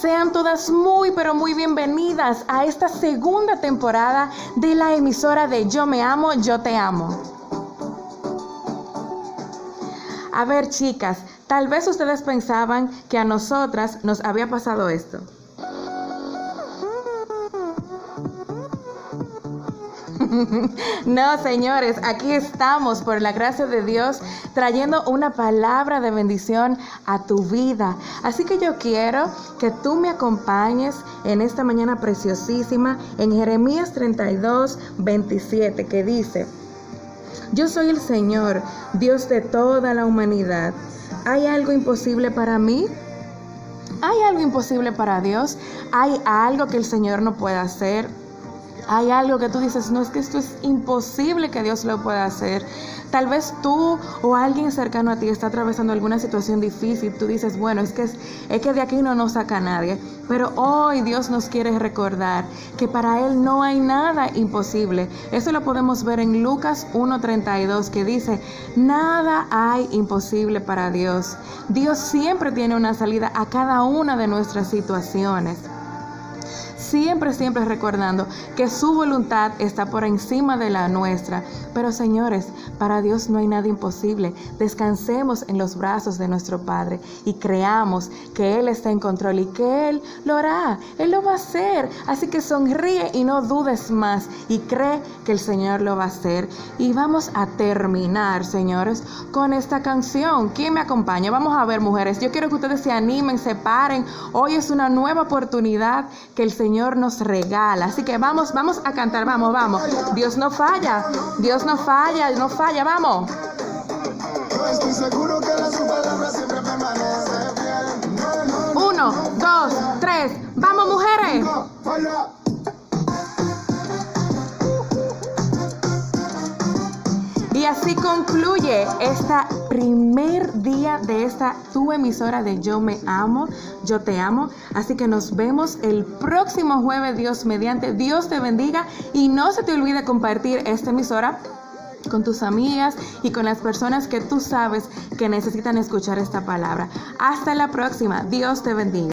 Sean todas muy pero muy bienvenidas a esta segunda temporada de la emisora de Yo me amo, yo te amo. A ver chicas, tal vez ustedes pensaban que a nosotras nos había pasado esto. No, señores, aquí estamos por la gracia de Dios trayendo una palabra de bendición a tu vida. Así que yo quiero que tú me acompañes en esta mañana preciosísima en Jeremías 32, 27, que dice, yo soy el Señor, Dios de toda la humanidad. ¿Hay algo imposible para mí? ¿Hay algo imposible para Dios? ¿Hay algo que el Señor no pueda hacer? Hay algo que tú dices, no es que esto es imposible que Dios lo pueda hacer. Tal vez tú o alguien cercano a ti está atravesando alguna situación difícil. Tú dices, bueno, es que, es, que de aquí no nos saca nadie. Pero hoy Dios nos quiere recordar que para Él no hay nada imposible. Eso lo podemos ver en Lucas 1.32 que dice, nada hay imposible para Dios. Dios siempre tiene una salida a cada una de nuestras situaciones siempre, siempre recordando que su voluntad está por encima de la nuestra. Pero señores, para Dios no hay nada imposible. Descansemos en los brazos de nuestro Padre y creamos que Él está en control y que Él lo hará, Él lo va a hacer. Así que sonríe y no dudes más y cree que el Señor lo va a hacer. Y vamos a terminar, señores, con esta canción. ¿Quién me acompaña? Vamos a ver, mujeres. Yo quiero que ustedes se animen, se paren. Hoy es una nueva oportunidad que el Señor nos regala. Así que vamos, vamos a cantar, vamos, vamos. Dios no falla, Dios no falla, no falla, vamos. Uno, dos, tres, vamos mujeres. Y así concluye este primer de esta tu emisora de Yo Me Amo, Yo Te Amo. Así que nos vemos el próximo jueves, Dios mediante. Dios te bendiga y no se te olvide compartir esta emisora con tus amigas y con las personas que tú sabes que necesitan escuchar esta palabra. Hasta la próxima. Dios te bendiga.